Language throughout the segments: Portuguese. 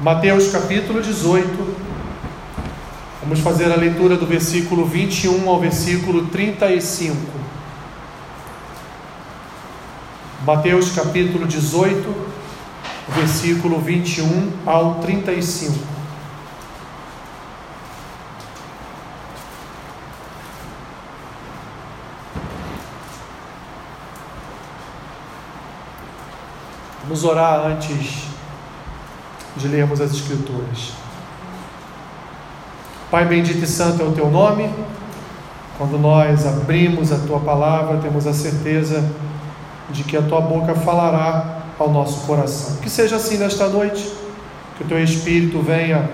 Mateus capítulo 18. Vamos fazer a leitura do versículo 21 ao versículo 35. Mateus capítulo 18, versículo 21 ao 35. Vamos orar antes de lermos as Escrituras. Pai bendito e santo é o teu nome. Quando nós abrimos a tua palavra, temos a certeza de que a tua boca falará ao nosso coração. Que seja assim nesta noite, que o teu Espírito venha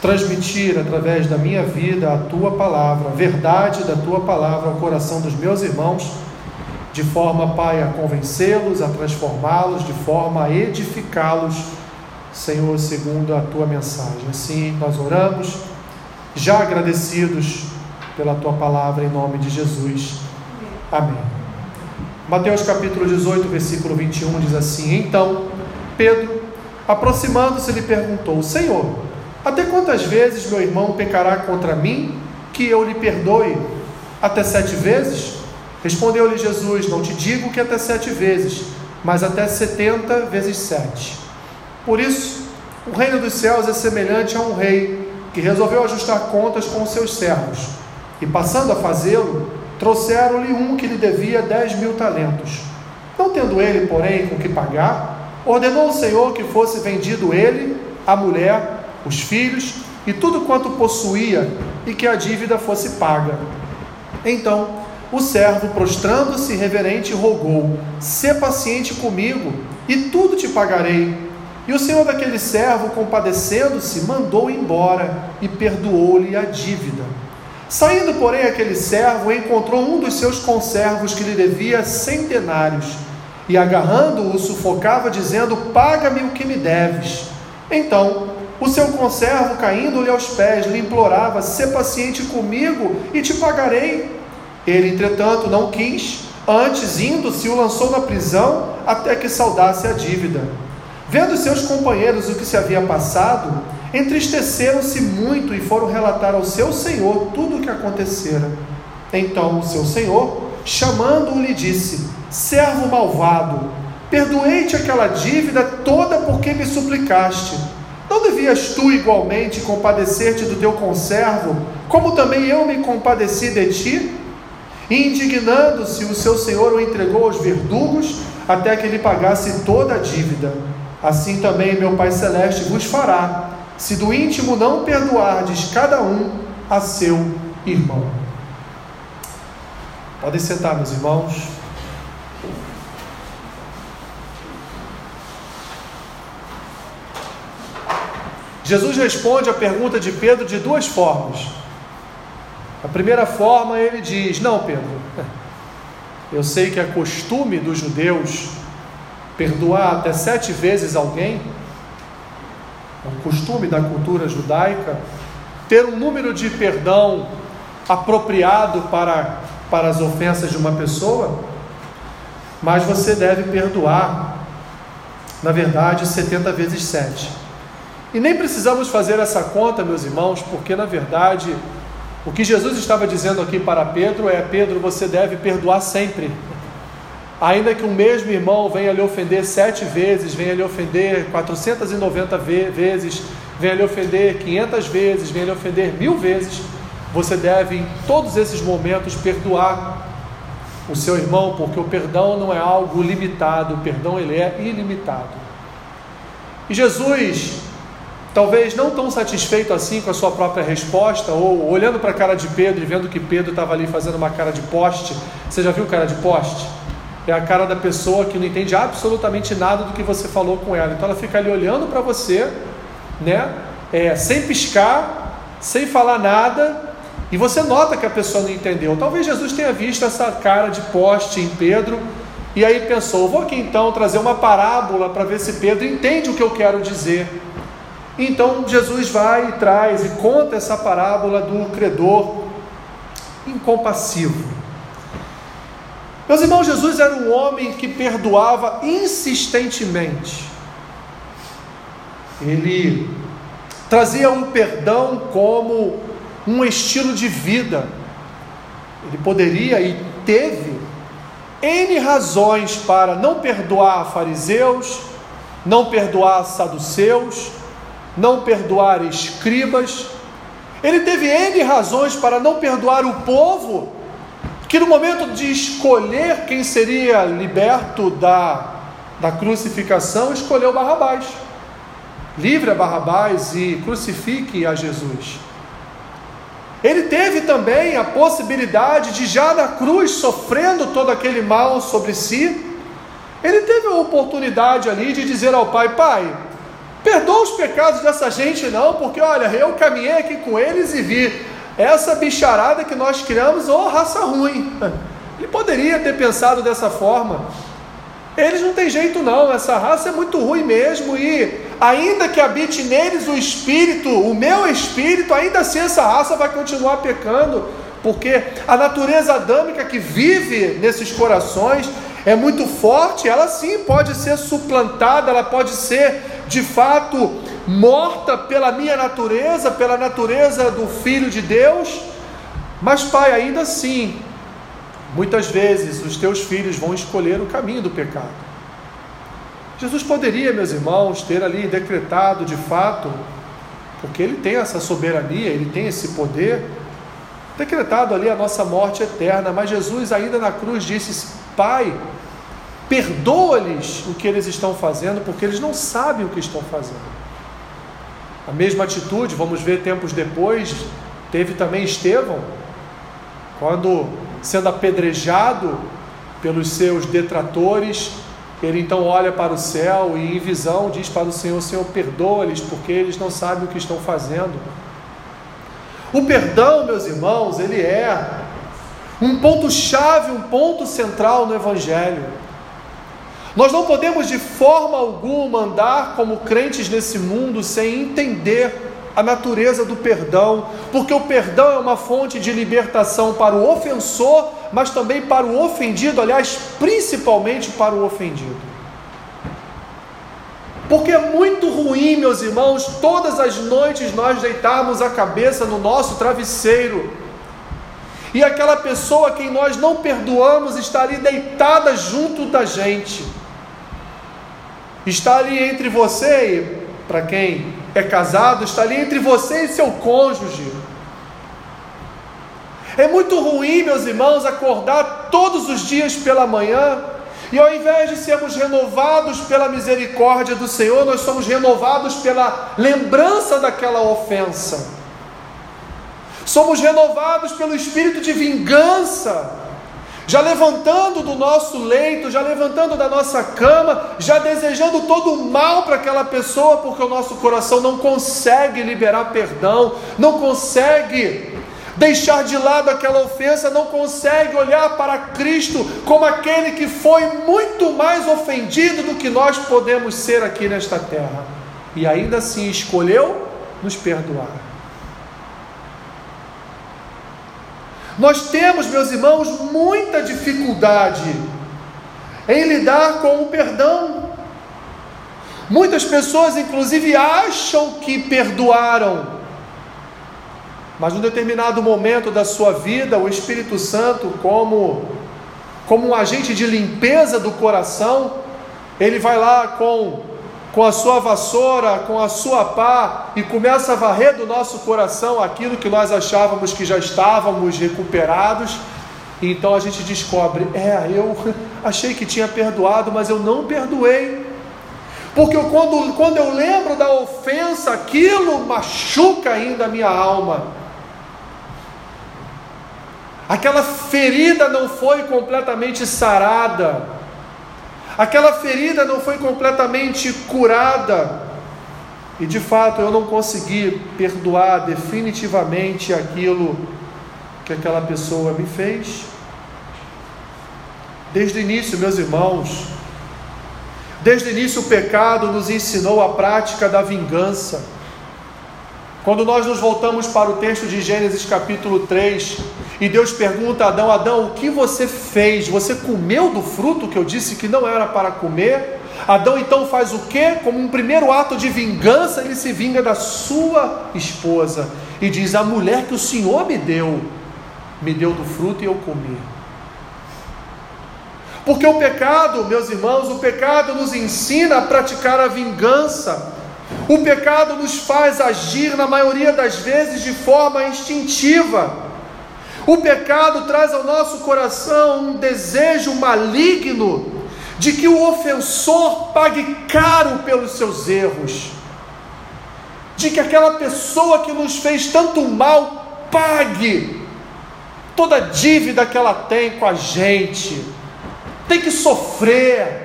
transmitir através da minha vida a tua palavra, a verdade da tua palavra ao coração dos meus irmãos de forma, Pai, a convencê-los, a transformá-los, de forma a edificá-los, Senhor, segundo a tua mensagem. Assim nós oramos, já agradecidos pela tua palavra, em nome de Jesus. Amém. Mateus capítulo 18, versículo 21 diz assim: Então, Pedro, aproximando-se, lhe perguntou: Senhor, até quantas vezes meu irmão pecará contra mim que eu lhe perdoe? Até sete vezes? Respondeu-lhe Jesus: Não te digo que até sete vezes, mas até setenta vezes sete. Por isso, o reino dos céus é semelhante a um rei que resolveu ajustar contas com seus servos. E passando a fazê-lo, trouxeram-lhe um que lhe devia dez mil talentos. Não tendo ele, porém, com que pagar, ordenou o Senhor que fosse vendido ele, a mulher, os filhos e tudo quanto possuía, e que a dívida fosse paga. Então, o servo, prostrando-se reverente, rogou: Sê paciente comigo, e tudo te pagarei. E o senhor daquele servo, compadecendo-se, mandou embora e perdoou-lhe a dívida. Saindo, porém, aquele servo encontrou um dos seus conservos que lhe devia centenários, e agarrando-o, sufocava, dizendo: Paga-me o que me deves. Então, o seu conservo, caindo-lhe aos pés, lhe implorava: Sê paciente comigo e te pagarei. Ele, entretanto, não quis, antes, indo-se, o lançou na prisão até que saudasse a dívida. Vendo seus companheiros o que se havia passado, entristeceram-se muito e foram relatar ao seu senhor tudo o que acontecera. Então o seu senhor, chamando-o, lhe disse: Servo malvado, perdoei-te aquela dívida toda porque me suplicaste. Não devias tu igualmente compadecer-te do teu conservo, como também eu me compadeci de ti? Indignando-se, o seu senhor o entregou aos verdugos até que ele pagasse toda a dívida. Assim também meu Pai Celeste vos fará, se do íntimo não perdoardes cada um a seu irmão. Podem sentar, meus irmãos. Jesus responde à pergunta de Pedro de duas formas. A primeira forma ele diz: Não, Pedro, eu sei que é costume dos judeus perdoar até sete vezes alguém, é um costume da cultura judaica, ter um número de perdão apropriado para, para as ofensas de uma pessoa, mas você deve perdoar, na verdade, 70 vezes 7. E nem precisamos fazer essa conta, meus irmãos, porque na verdade o que Jesus estava dizendo aqui para Pedro é: Pedro, você deve perdoar sempre. Ainda que o mesmo irmão venha lhe ofender sete vezes, venha lhe ofender 490 vezes, venha lhe ofender 500 vezes, venha lhe ofender mil vezes, você deve em todos esses momentos perdoar o seu irmão, porque o perdão não é algo limitado, o perdão ele é ilimitado. E Jesus talvez não tão satisfeito assim com a sua própria resposta, ou olhando para a cara de Pedro e vendo que Pedro estava ali fazendo uma cara de poste. Você já viu cara de poste? É a cara da pessoa que não entende absolutamente nada do que você falou com ela. Então ela fica ali olhando para você, né? É, sem piscar, sem falar nada, e você nota que a pessoa não entendeu. Talvez Jesus tenha visto essa cara de poste em Pedro e aí pensou: vou aqui então trazer uma parábola para ver se Pedro entende o que eu quero dizer. Então Jesus vai e traz e conta essa parábola do credor incompassivo. Meus irmãos, Jesus era um homem que perdoava insistentemente. ele trazia um perdão como um estilo de vida. Ele poderia e teve N razões para não perdoar fariseus, não perdoar saduceus, não perdoar escribas. Ele teve N razões para não perdoar o povo, que no momento de escolher quem seria liberto da, da crucificação, escolheu Barrabás. Livre a Barrabás e crucifique a Jesus. Ele teve também a possibilidade de, já na cruz, sofrendo todo aquele mal sobre si, ele teve a oportunidade ali de dizer ao Pai: Pai, perdoa os pecados dessa gente, não, porque olha, eu caminhei aqui com eles e vi essa bicharada que nós criamos, ô oh, raça ruim. Ele poderia ter pensado dessa forma. Eles não tem jeito não, essa raça é muito ruim mesmo e ainda que habite neles o espírito, o meu espírito, ainda assim essa raça vai continuar pecando, porque a natureza adâmica que vive nesses corações é muito forte, ela sim pode ser suplantada, ela pode ser de fato morta pela minha natureza, pela natureza do Filho de Deus, mas Pai, ainda assim, Muitas vezes os teus filhos vão escolher o caminho do pecado. Jesus poderia, meus irmãos, ter ali decretado de fato, porque ele tem essa soberania, ele tem esse poder, decretado ali a nossa morte eterna, mas Jesus ainda na cruz disse: Pai, perdoa-lhes o que eles estão fazendo, porque eles não sabem o que estão fazendo. A mesma atitude, vamos ver tempos depois, teve também Estevão, quando sendo apedrejado pelos seus detratores, ele então olha para o céu e, em visão, diz para o Senhor: Senhor, perdoa-lhes, porque eles não sabem o que estão fazendo. O perdão, meus irmãos, ele é um ponto-chave, um ponto central no Evangelho. Nós não podemos de forma alguma andar como crentes nesse mundo sem entender a natureza do perdão, porque o perdão é uma fonte de libertação para o ofensor, mas também para o ofendido, aliás, principalmente para o ofendido. Porque é muito ruim, meus irmãos, todas as noites nós deitarmos a cabeça no nosso travesseiro e aquela pessoa quem nós não perdoamos está ali deitada junto da gente, está ali entre você e para quem é casado, está ali entre você e seu cônjuge. É muito ruim, meus irmãos, acordar todos os dias pela manhã e ao invés de sermos renovados pela misericórdia do Senhor, nós somos renovados pela lembrança daquela ofensa. Somos renovados pelo espírito de vingança já levantando do nosso leito, já levantando da nossa cama, já desejando todo o mal para aquela pessoa, porque o nosso coração não consegue liberar perdão, não consegue deixar de lado aquela ofensa, não consegue olhar para Cristo como aquele que foi muito mais ofendido do que nós podemos ser aqui nesta terra, e ainda assim escolheu nos perdoar. Nós temos, meus irmãos, muita dificuldade em lidar com o perdão. Muitas pessoas, inclusive, acham que perdoaram, mas num determinado momento da sua vida, o Espírito Santo, como, como um agente de limpeza do coração, ele vai lá com com a sua vassoura, com a sua pá e começa a varrer do nosso coração aquilo que nós achávamos que já estávamos recuperados. E então a gente descobre: é, eu achei que tinha perdoado, mas eu não perdoei. Porque eu, quando, quando eu lembro da ofensa, aquilo machuca ainda a minha alma. Aquela ferida não foi completamente sarada aquela ferida não foi completamente curada, e de fato eu não consegui perdoar definitivamente aquilo que aquela pessoa me fez. Desde o início, meus irmãos, desde o início o pecado nos ensinou a prática da vingança. Quando nós nos voltamos para o texto de Gênesis capítulo 3, e Deus pergunta a Adão: Adão, o que você fez? Você comeu do fruto que eu disse que não era para comer? Adão então faz o que? Como um primeiro ato de vingança, ele se vinga da sua esposa e diz: A mulher que o Senhor me deu, me deu do fruto e eu comi. Porque o pecado, meus irmãos, o pecado nos ensina a praticar a vingança. O pecado nos faz agir, na maioria das vezes, de forma instintiva. O pecado traz ao nosso coração um desejo maligno de que o ofensor pague caro pelos seus erros, de que aquela pessoa que nos fez tanto mal pague toda a dívida que ela tem com a gente, tem que sofrer.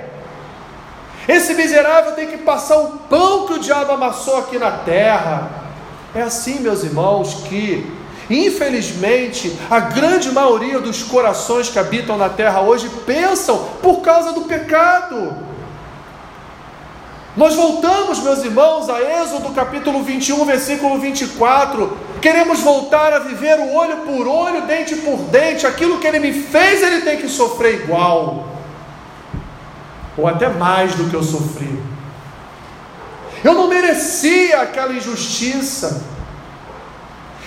Esse miserável tem que passar o pão que o diabo amassou aqui na terra. É assim, meus irmãos, que Infelizmente, a grande maioria dos corações que habitam na terra hoje pensam por causa do pecado. Nós voltamos, meus irmãos, a Êxodo capítulo 21, versículo 24. Queremos voltar a viver o olho por olho, dente por dente. Aquilo que ele me fez, ele tem que sofrer igual, ou até mais do que eu sofri. Eu não merecia aquela injustiça.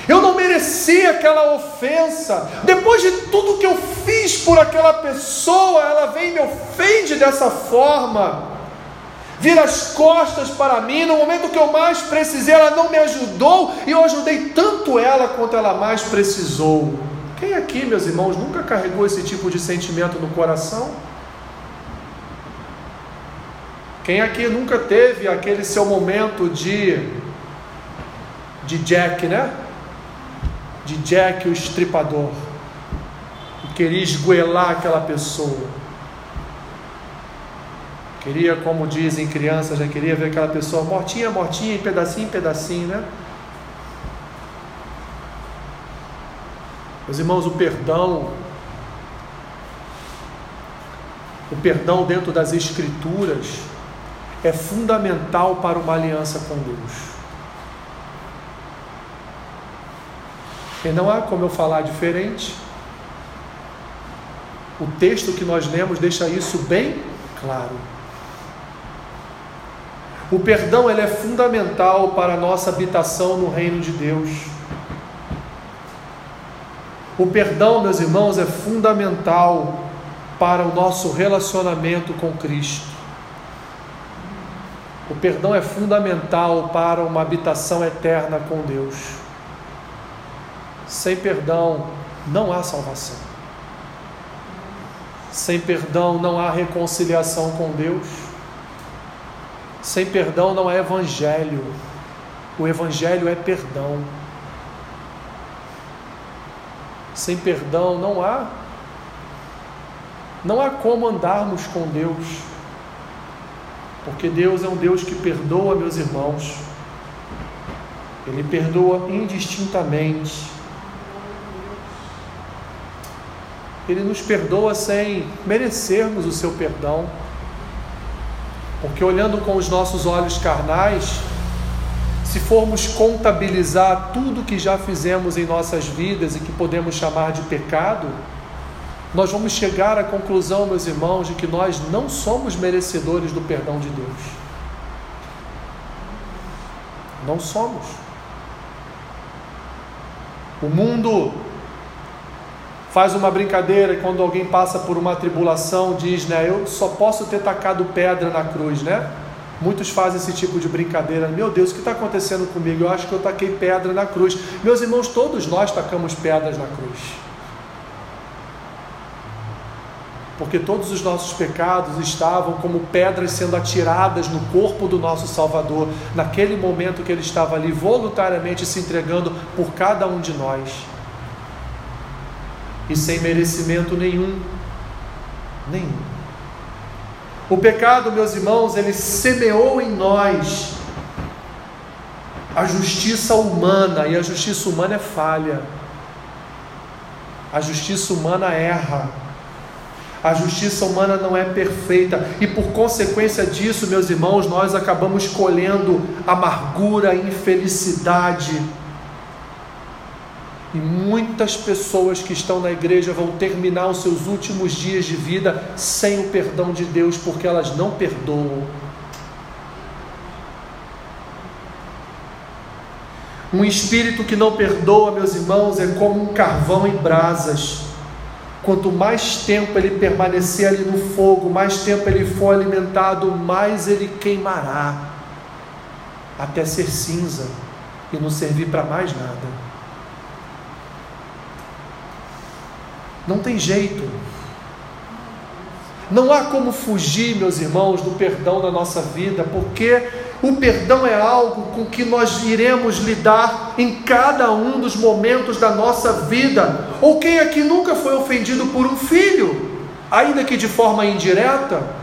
Eu não merecia aquela ofensa. Depois de tudo que eu fiz por aquela pessoa, ela vem e me ofende dessa forma. Vira as costas para mim. No momento que eu mais precisei, ela não me ajudou. E eu ajudei tanto ela quanto ela mais precisou. Quem aqui, meus irmãos, nunca carregou esse tipo de sentimento no coração? Quem aqui nunca teve aquele seu momento de de Jack, né? de Jack o estripador e queria esgoelar aquela pessoa. Queria, como dizem crianças, já queria ver aquela pessoa mortinha, mortinha, em pedacinho, em pedacinho, né? Meus irmãos, o perdão, o perdão dentro das Escrituras é fundamental para uma aliança com Deus. E não há como eu falar diferente. O texto que nós lemos deixa isso bem claro. O perdão ele é fundamental para a nossa habitação no reino de Deus. O perdão, meus irmãos, é fundamental para o nosso relacionamento com Cristo. O perdão é fundamental para uma habitação eterna com Deus. Sem perdão não há salvação. Sem perdão não há reconciliação com Deus. Sem perdão não é evangelho. O evangelho é perdão. Sem perdão não há não há como andarmos com Deus. Porque Deus é um Deus que perdoa, meus irmãos. Ele perdoa indistintamente Ele nos perdoa sem merecermos o seu perdão. Porque olhando com os nossos olhos carnais, se formos contabilizar tudo que já fizemos em nossas vidas e que podemos chamar de pecado, nós vamos chegar à conclusão, meus irmãos, de que nós não somos merecedores do perdão de Deus. Não somos. O mundo faz uma brincadeira e quando alguém passa por uma tribulação diz, né, eu só posso ter tacado pedra na cruz, né? Muitos fazem esse tipo de brincadeira. Meu Deus, o que está acontecendo comigo? Eu acho que eu taquei pedra na cruz. Meus irmãos, todos nós tacamos pedras na cruz. Porque todos os nossos pecados estavam como pedras sendo atiradas no corpo do nosso Salvador, naquele momento que ele estava ali voluntariamente se entregando por cada um de nós e sem merecimento nenhum. Nenhum. O pecado, meus irmãos, ele semeou em nós a justiça humana, e a justiça humana é falha. A justiça humana erra. A justiça humana não é perfeita e por consequência disso, meus irmãos, nós acabamos colhendo amargura, infelicidade, E muitas pessoas que estão na igreja vão terminar os seus últimos dias de vida sem o perdão de Deus, porque elas não perdoam. Um espírito que não perdoa, meus irmãos, é como um carvão em brasas. Quanto mais tempo ele permanecer ali no fogo, mais tempo ele for alimentado, mais ele queimará, até ser cinza e não servir para mais nada. Não tem jeito. Não há como fugir, meus irmãos, do perdão na nossa vida, porque o perdão é algo com que nós iremos lidar em cada um dos momentos da nossa vida. Ou quem aqui nunca foi ofendido por um filho, ainda que de forma indireta?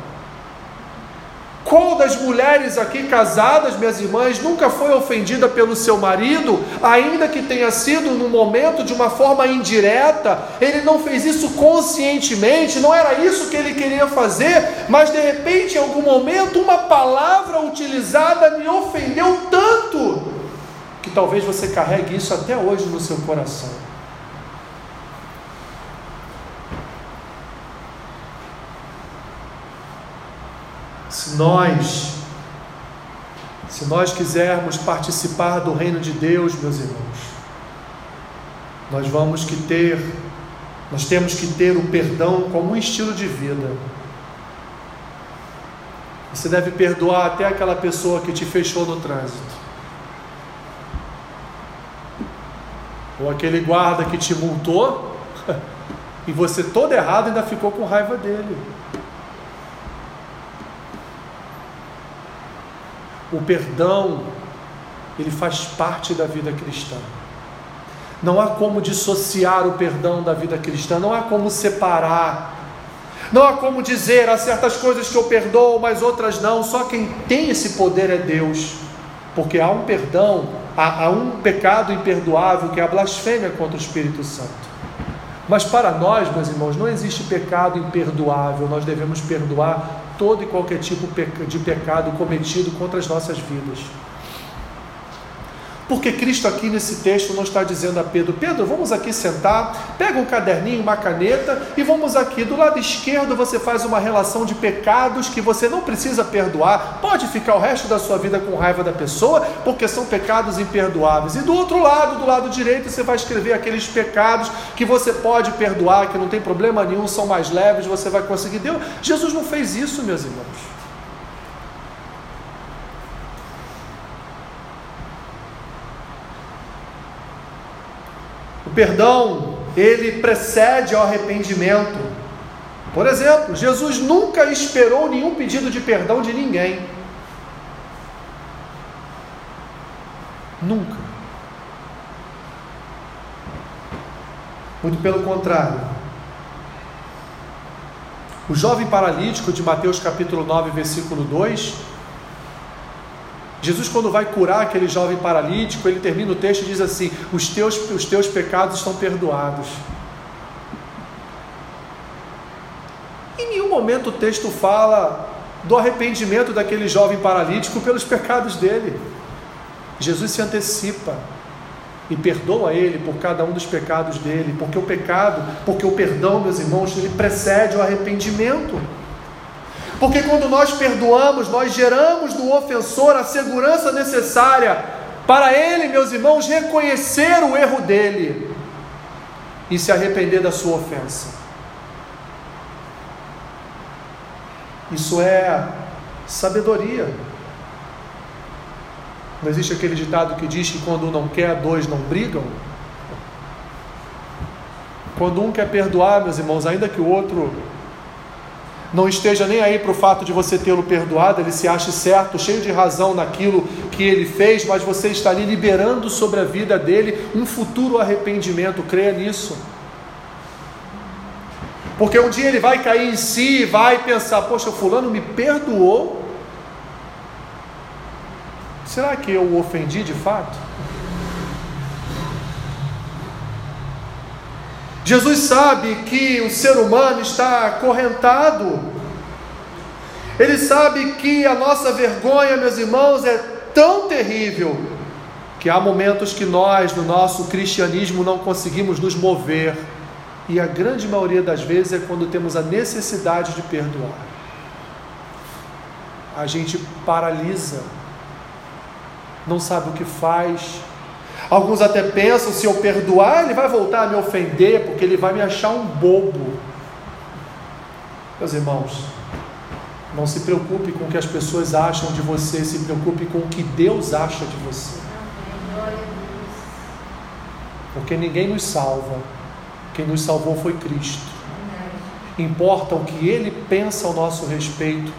Qual das mulheres aqui casadas, minhas irmãs, nunca foi ofendida pelo seu marido, ainda que tenha sido no momento de uma forma indireta? Ele não fez isso conscientemente, não era isso que ele queria fazer, mas de repente, em algum momento, uma palavra utilizada me ofendeu tanto que talvez você carregue isso até hoje no seu coração. Se nós, se nós quisermos participar do reino de Deus, meus irmãos, nós vamos que ter, nós temos que ter o perdão como um estilo de vida. Você deve perdoar até aquela pessoa que te fechou no trânsito. Ou aquele guarda que te multou e você todo errado ainda ficou com raiva dele. O perdão, ele faz parte da vida cristã. Não há como dissociar o perdão da vida cristã, não há como separar. Não há como dizer há certas coisas que eu perdoo, mas outras não. Só quem tem esse poder é Deus. Porque há um perdão, há, há um pecado imperdoável que é a blasfêmia contra o Espírito Santo. Mas para nós, meus irmãos, não existe pecado imperdoável, nós devemos perdoar todo e qualquer tipo de pecado cometido contra as nossas vidas. Porque Cristo aqui nesse texto não está dizendo a Pedro: Pedro, vamos aqui sentar, pega um caderninho, uma caneta e vamos aqui. Do lado esquerdo você faz uma relação de pecados que você não precisa perdoar. Pode ficar o resto da sua vida com raiva da pessoa, porque são pecados imperdoáveis. E do outro lado, do lado direito, você vai escrever aqueles pecados que você pode perdoar, que não tem problema nenhum, são mais leves, você vai conseguir. Deus, Jesus não fez isso, meus irmãos. Perdão, ele precede ao arrependimento. Por exemplo, Jesus nunca esperou nenhum pedido de perdão de ninguém. Nunca. Muito pelo contrário. O jovem paralítico de Mateus capítulo 9, versículo 2, Jesus, quando vai curar aquele jovem paralítico, ele termina o texto e diz assim: Os teus, os teus pecados estão perdoados. Em nenhum momento o texto fala do arrependimento daquele jovem paralítico pelos pecados dele. Jesus se antecipa e perdoa ele por cada um dos pecados dele, porque o pecado, porque o perdão, meus irmãos, ele precede o arrependimento. Porque quando nós perdoamos, nós geramos no ofensor a segurança necessária para ele, meus irmãos, reconhecer o erro dele e se arrepender da sua ofensa. Isso é sabedoria. Não existe aquele ditado que diz que quando um não quer, dois não brigam? Quando um quer perdoar, meus irmãos, ainda que o outro não esteja nem aí para o fato de você tê-lo perdoado, ele se ache certo, cheio de razão naquilo que ele fez, mas você está ali liberando sobre a vida dele um futuro arrependimento, creia nisso. Porque um dia ele vai cair em si e vai pensar: Poxa, Fulano me perdoou. Será que eu o ofendi de fato? Jesus sabe que o ser humano está acorrentado. Ele sabe que a nossa vergonha, meus irmãos, é tão terrível que há momentos que nós, no nosso cristianismo, não conseguimos nos mover, e a grande maioria das vezes é quando temos a necessidade de perdoar. A gente paralisa, não sabe o que faz. Alguns até pensam: se eu perdoar, ele vai voltar a me ofender, porque ele vai me achar um bobo. Meus irmãos, não se preocupe com o que as pessoas acham de você, se preocupe com o que Deus acha de você. Porque ninguém nos salva, quem nos salvou foi Cristo. Importa o que Ele pensa ao nosso respeito,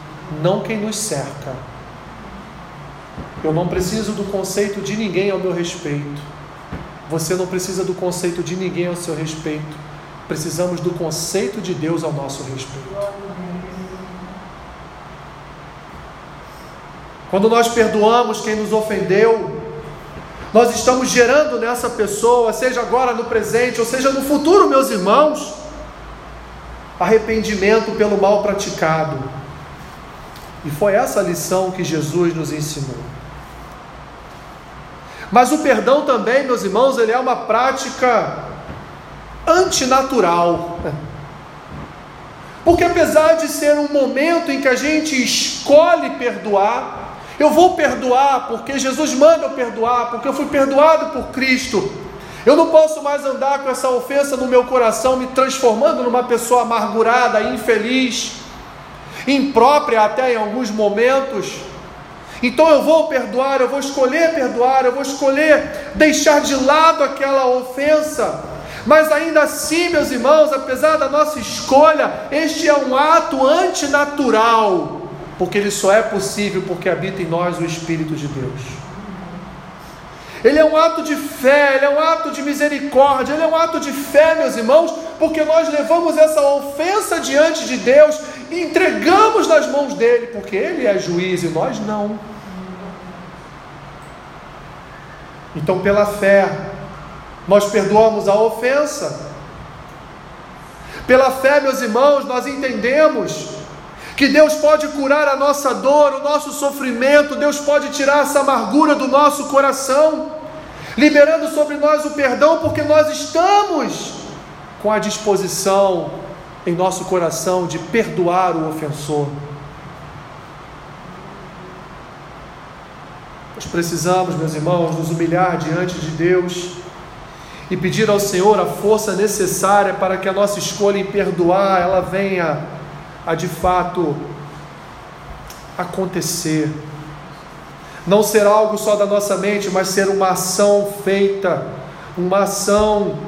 não quem nos cerca. Eu não preciso do conceito de ninguém ao meu respeito. Você não precisa do conceito de ninguém ao seu respeito. Precisamos do conceito de Deus ao nosso respeito. Quando nós perdoamos quem nos ofendeu, nós estamos gerando nessa pessoa, seja agora no presente, ou seja no futuro, meus irmãos, arrependimento pelo mal praticado. E foi essa lição que Jesus nos ensinou. Mas o perdão também, meus irmãos, ele é uma prática antinatural. Porque apesar de ser um momento em que a gente escolhe perdoar, eu vou perdoar porque Jesus manda eu perdoar, porque eu fui perdoado por Cristo. Eu não posso mais andar com essa ofensa no meu coração, me transformando numa pessoa amargurada, infeliz, imprópria até em alguns momentos. Então eu vou perdoar, eu vou escolher perdoar, eu vou escolher deixar de lado aquela ofensa. Mas ainda assim, meus irmãos, apesar da nossa escolha, este é um ato antinatural, porque ele só é possível porque habita em nós o Espírito de Deus. Ele é um ato de fé, ele é um ato de misericórdia, ele é um ato de fé, meus irmãos, porque nós levamos essa ofensa diante de Deus e entregamos nas mãos dele, porque ele é juiz e nós não. Então, pela fé, nós perdoamos a ofensa. Pela fé, meus irmãos, nós entendemos que Deus pode curar a nossa dor, o nosso sofrimento, Deus pode tirar essa amargura do nosso coração, liberando sobre nós o perdão, porque nós estamos com a disposição em nosso coração de perdoar o ofensor. Precisamos, meus irmãos, nos humilhar diante de Deus e pedir ao Senhor a força necessária para que a nossa escolha em perdoar ela venha a de fato acontecer. Não ser algo só da nossa mente, mas ser uma ação feita, uma ação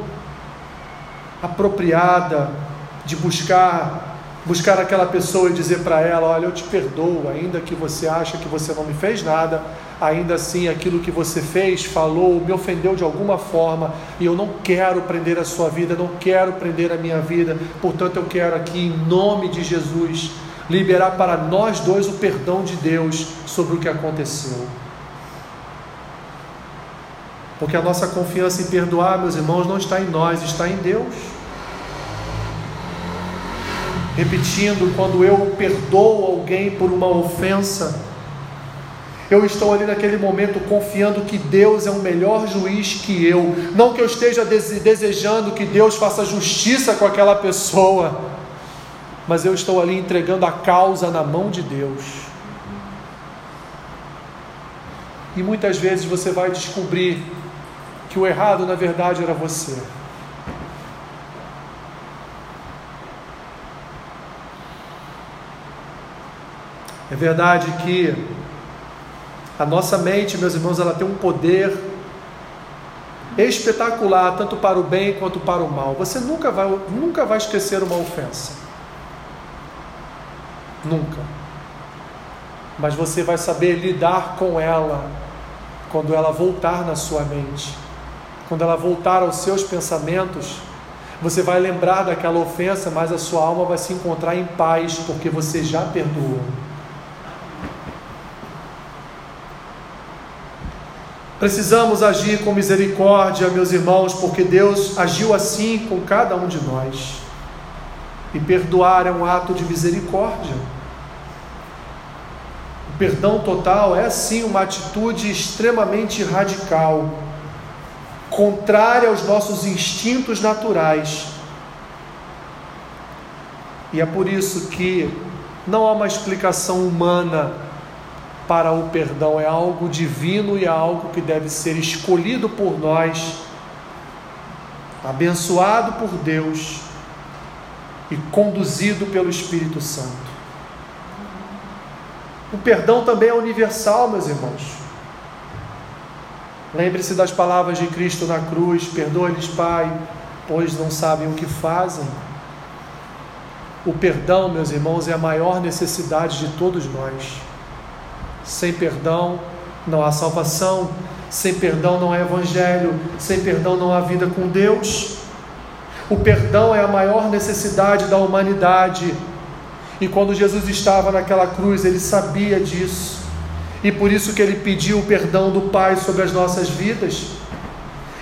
apropriada de buscar buscar aquela pessoa e dizer para ela, olha, eu te perdoo, ainda que você acha que você não me fez nada, ainda assim aquilo que você fez, falou, me ofendeu de alguma forma, e eu não quero prender a sua vida, não quero prender a minha vida, portanto eu quero aqui, em nome de Jesus, liberar para nós dois o perdão de Deus sobre o que aconteceu. Porque a nossa confiança em perdoar, meus irmãos, não está em nós, está em Deus. Repetindo, quando eu perdoo alguém por uma ofensa, eu estou ali naquele momento confiando que Deus é um melhor juiz que eu. Não que eu esteja desejando que Deus faça justiça com aquela pessoa, mas eu estou ali entregando a causa na mão de Deus. E muitas vezes você vai descobrir que o errado na verdade era você. É verdade que a nossa mente, meus irmãos, ela tem um poder espetacular, tanto para o bem quanto para o mal. Você nunca vai, nunca vai esquecer uma ofensa. Nunca. Mas você vai saber lidar com ela quando ela voltar na sua mente. Quando ela voltar aos seus pensamentos, você vai lembrar daquela ofensa, mas a sua alma vai se encontrar em paz, porque você já perdoou. Precisamos agir com misericórdia, meus irmãos, porque Deus agiu assim com cada um de nós. E perdoar é um ato de misericórdia. perdão total é sim uma atitude extremamente radical, contrária aos nossos instintos naturais. E é por isso que não há uma explicação humana para o perdão, é algo divino e é algo que deve ser escolhido por nós, abençoado por Deus e conduzido pelo Espírito Santo. O perdão também é universal, meus irmãos. Lembre-se das palavras de Cristo na cruz: perdoa-lhes, Pai, pois não sabem o que fazem. O perdão, meus irmãos, é a maior necessidade de todos nós. Sem perdão não há salvação, sem perdão não há evangelho, sem perdão não há vida com Deus. O perdão é a maior necessidade da humanidade. E quando Jesus estava naquela cruz, ele sabia disso. E por isso que ele pediu o perdão do Pai sobre as nossas vidas.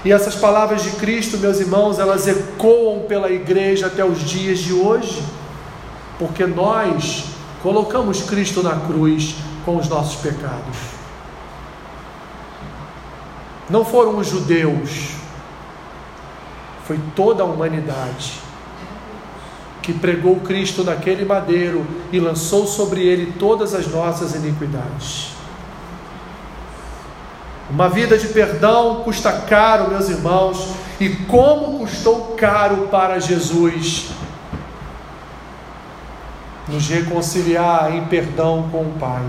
E essas palavras de Cristo, meus irmãos, elas ecoam pela igreja até os dias de hoje. Porque nós colocamos Cristo na cruz com os nossos pecados. Não foram os judeus, foi toda a humanidade que pregou Cristo naquele madeiro e lançou sobre ele todas as nossas iniquidades. Uma vida de perdão custa caro, meus irmãos, e como custou caro para Jesus nos reconciliar em perdão com o Pai.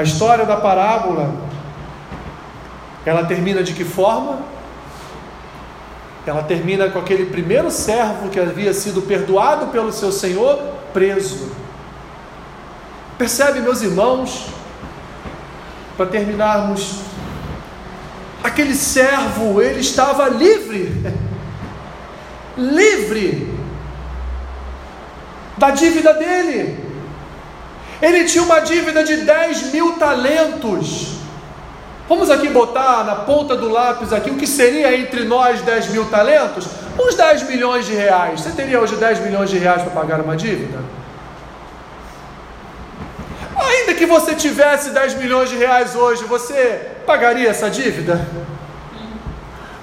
A história da parábola, ela termina de que forma? Ela termina com aquele primeiro servo que havia sido perdoado pelo seu senhor, preso. Percebe, meus irmãos, para terminarmos, aquele servo, ele estava livre, livre da dívida dele. Ele tinha uma dívida de 10 mil talentos. Vamos aqui botar na ponta do lápis aqui o que seria entre nós 10 mil talentos? Uns 10 milhões de reais. Você teria hoje 10 milhões de reais para pagar uma dívida? Ainda que você tivesse 10 milhões de reais hoje, você pagaria essa dívida?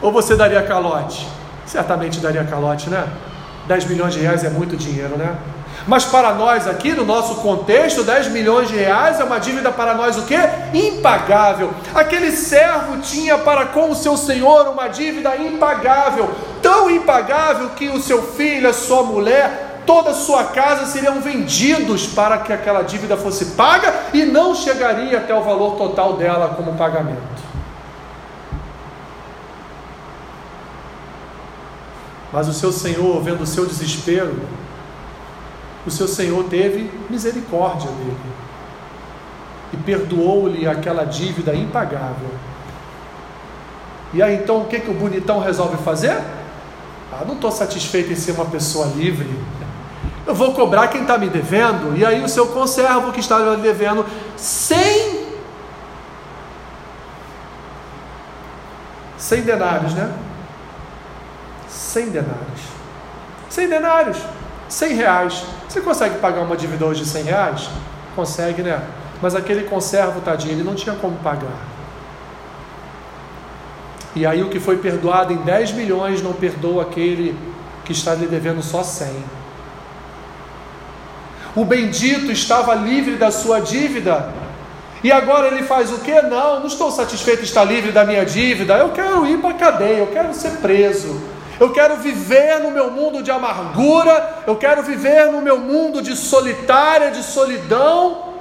Ou você daria calote? Certamente daria calote, né? 10 milhões de reais é muito dinheiro, né? Mas para nós aqui, no nosso contexto, 10 milhões de reais é uma dívida para nós o quê? Impagável. Aquele servo tinha para com o seu senhor uma dívida impagável, tão impagável que o seu filho, a sua mulher, toda a sua casa seriam vendidos para que aquela dívida fosse paga e não chegaria até o valor total dela como pagamento. Mas o seu senhor, vendo o seu desespero, o seu Senhor teve misericórdia dele e perdoou-lhe aquela dívida impagável. E aí então o que, que o bonitão resolve fazer? Ah, não estou satisfeito em ser uma pessoa livre. Eu vou cobrar quem está me devendo. E aí o seu conservo que está lhe devendo cem, cem denários, né? Cem denários. Cem denários. cem reais. Você consegue pagar uma dívida hoje de 100 reais? Consegue, né? Mas aquele conservo, tadinho, ele não tinha como pagar. E aí o que foi perdoado em 10 milhões não perdoa aquele que está lhe devendo só 100. O bendito estava livre da sua dívida. E agora ele faz o que? Não, não estou satisfeito de estar livre da minha dívida. Eu quero ir para a cadeia, eu quero ser preso eu quero viver no meu mundo de amargura, eu quero viver no meu mundo de solitária, de solidão,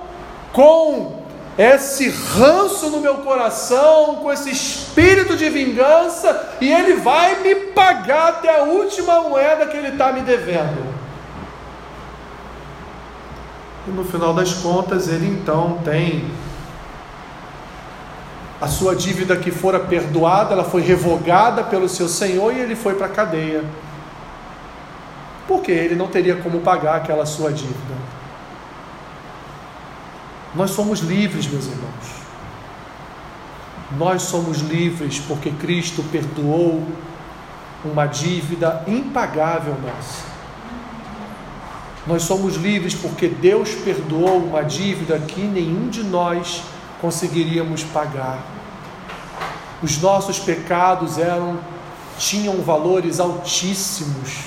com esse ranço no meu coração, com esse espírito de vingança, e ele vai me pagar até a última moeda que ele está me devendo. E no final das contas, ele então tem a sua dívida que fora perdoada, ela foi revogada pelo seu senhor e ele foi para a cadeia. Porque ele não teria como pagar aquela sua dívida. Nós somos livres, meus irmãos. Nós somos livres porque Cristo perdoou uma dívida impagável nossa. Nós somos livres porque Deus perdoou uma dívida que nenhum de nós conseguiríamos pagar. Os nossos pecados eram tinham valores altíssimos.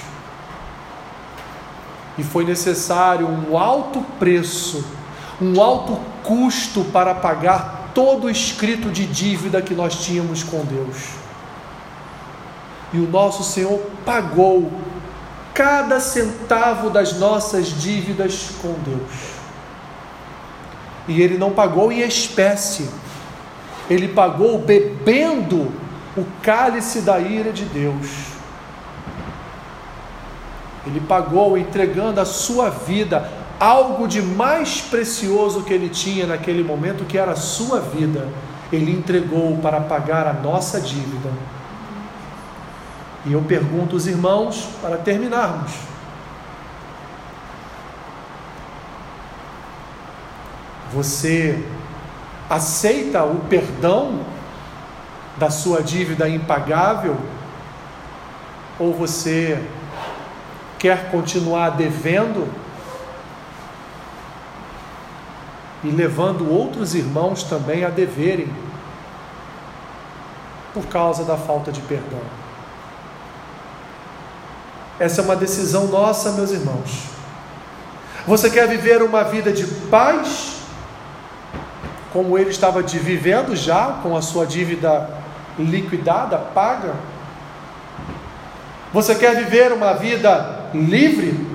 E foi necessário um alto preço, um alto custo para pagar todo o escrito de dívida que nós tínhamos com Deus. E o nosso Senhor pagou cada centavo das nossas dívidas com Deus. E ele não pagou em espécie, ele pagou bebendo o cálice da ira de Deus. Ele pagou entregando a sua vida, algo de mais precioso que ele tinha naquele momento, que era a sua vida. Ele entregou para pagar a nossa dívida. E eu pergunto aos irmãos, para terminarmos: você aceita o perdão da sua dívida impagável? Ou você quer continuar devendo e levando outros irmãos também a deverem por causa da falta de perdão? Essa é uma decisão nossa, meus irmãos. Você quer viver uma vida de paz, como ele estava vivendo já, com a sua dívida liquidada, paga? Você quer viver uma vida livre?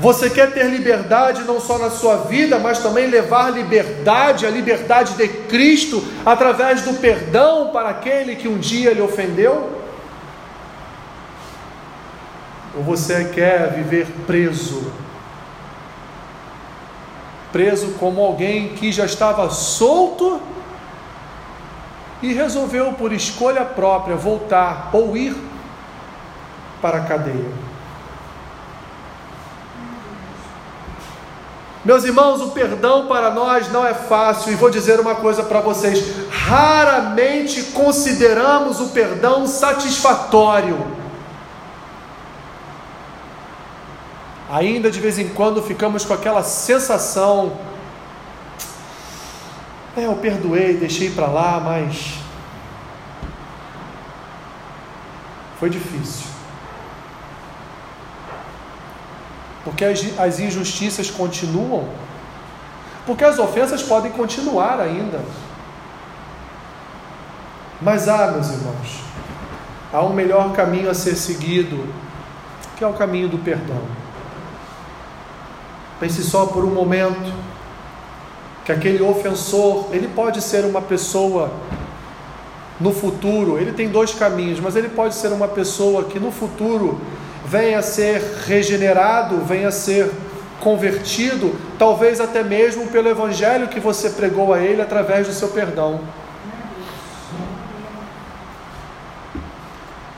Você quer ter liberdade não só na sua vida, mas também levar liberdade, a liberdade de Cristo, através do perdão para aquele que um dia lhe ofendeu? Ou você quer viver preso? Preso como alguém que já estava solto e resolveu, por escolha própria, voltar ou ir para a cadeia. Meus irmãos, o perdão para nós não é fácil, e vou dizer uma coisa para vocês: raramente consideramos o perdão satisfatório. Ainda de vez em quando ficamos com aquela sensação: é, eu perdoei, deixei para lá, mas foi difícil. Porque as, as injustiças continuam, porque as ofensas podem continuar ainda. Mas há, meus irmãos, há um melhor caminho a ser seguido, que é o caminho do perdão. Pense só por um momento que aquele ofensor, ele pode ser uma pessoa no futuro, ele tem dois caminhos, mas ele pode ser uma pessoa que no futuro venha a ser regenerado, venha a ser convertido, talvez até mesmo pelo evangelho que você pregou a ele através do seu perdão.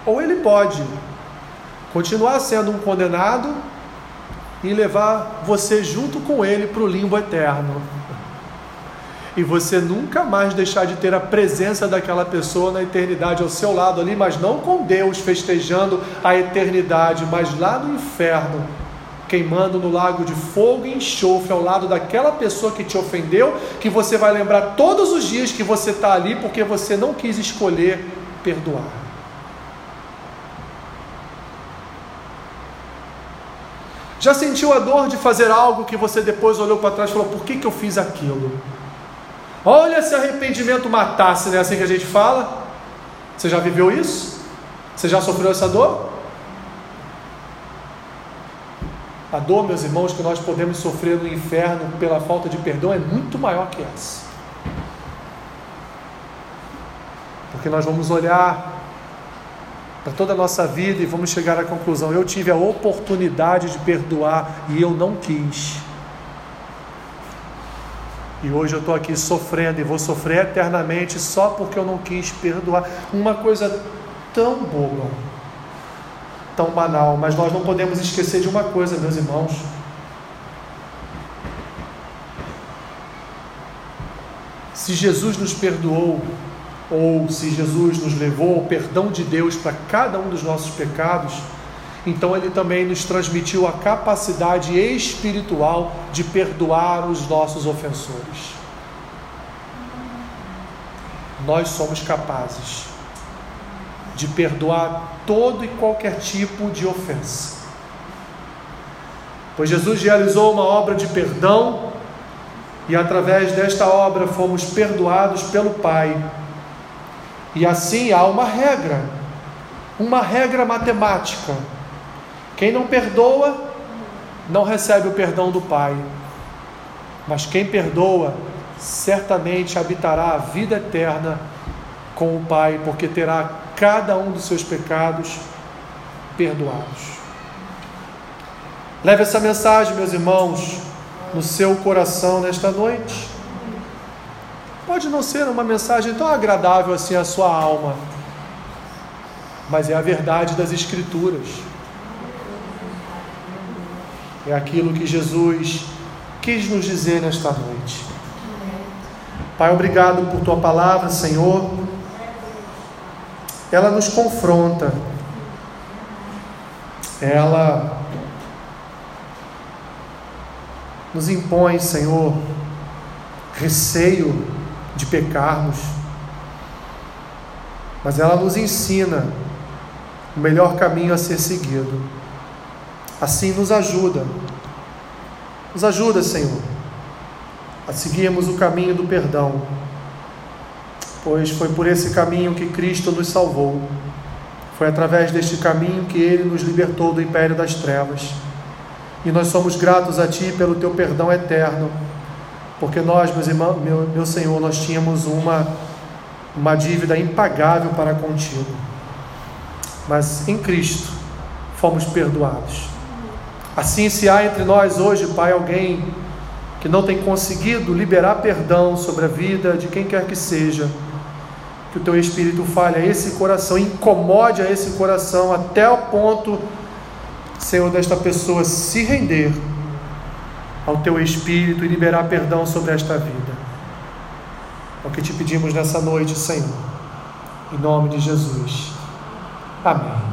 Ou ele pode continuar sendo um condenado e levar você junto com ele para o limbo eterno. E você nunca mais deixar de ter a presença daquela pessoa na eternidade ao seu lado ali, mas não com Deus festejando a eternidade, mas lá no inferno, queimando no lago de fogo e enxofre ao lado daquela pessoa que te ofendeu, que você vai lembrar todos os dias que você está ali porque você não quis escolher perdoar. Já sentiu a dor de fazer algo que você depois olhou para trás e falou: por que, que eu fiz aquilo? Olha se arrependimento matasse, não é assim que a gente fala? Você já viveu isso? Você já sofreu essa dor? A dor, meus irmãos, que nós podemos sofrer no inferno pela falta de perdão é muito maior que essa. Porque nós vamos olhar para toda a nossa vida e vamos chegar à conclusão: eu tive a oportunidade de perdoar e eu não quis. E hoje eu estou aqui sofrendo e vou sofrer eternamente só porque eu não quis perdoar. Uma coisa tão boba, tão banal, mas nós não podemos esquecer de uma coisa, meus irmãos. Se Jesus nos perdoou, ou se Jesus nos levou ao perdão de Deus para cada um dos nossos pecados, então Ele também nos transmitiu a capacidade espiritual de perdoar os nossos ofensores. Nós somos capazes de perdoar todo e qualquer tipo de ofensa. Pois Jesus realizou uma obra de perdão e através desta obra fomos perdoados pelo Pai. E assim há uma regra, uma regra matemática quem não perdoa, não recebe o perdão do Pai. Mas quem perdoa, certamente habitará a vida eterna com o Pai, porque terá cada um dos seus pecados perdoados. Leve essa mensagem, meus irmãos, no seu coração nesta noite. Pode não ser uma mensagem tão agradável assim à sua alma, mas é a verdade das Escrituras é aquilo que Jesus quis nos dizer nesta noite. Pai, obrigado por tua palavra, Senhor. Ela nos confronta. Ela nos impõe, Senhor, receio de pecarmos. Mas ela nos ensina o melhor caminho a ser seguido. Assim nos ajuda. Nos ajuda, Senhor, a seguirmos o caminho do perdão, pois foi por esse caminho que Cristo nos salvou. Foi através deste caminho que ele nos libertou do império das trevas. E nós somos gratos a Ti pelo Teu perdão eterno, porque nós, meus irmãos, meu, meu Senhor, nós tínhamos uma, uma dívida impagável para contigo. Mas em Cristo fomos perdoados. Assim, se há entre nós hoje, Pai, alguém que não tem conseguido liberar perdão sobre a vida de quem quer que seja, que o teu Espírito fale a esse coração, incomode a esse coração até o ponto, Senhor, desta pessoa se render ao teu Espírito e liberar perdão sobre esta vida. É o que te pedimos nessa noite, Senhor, em nome de Jesus. Amém.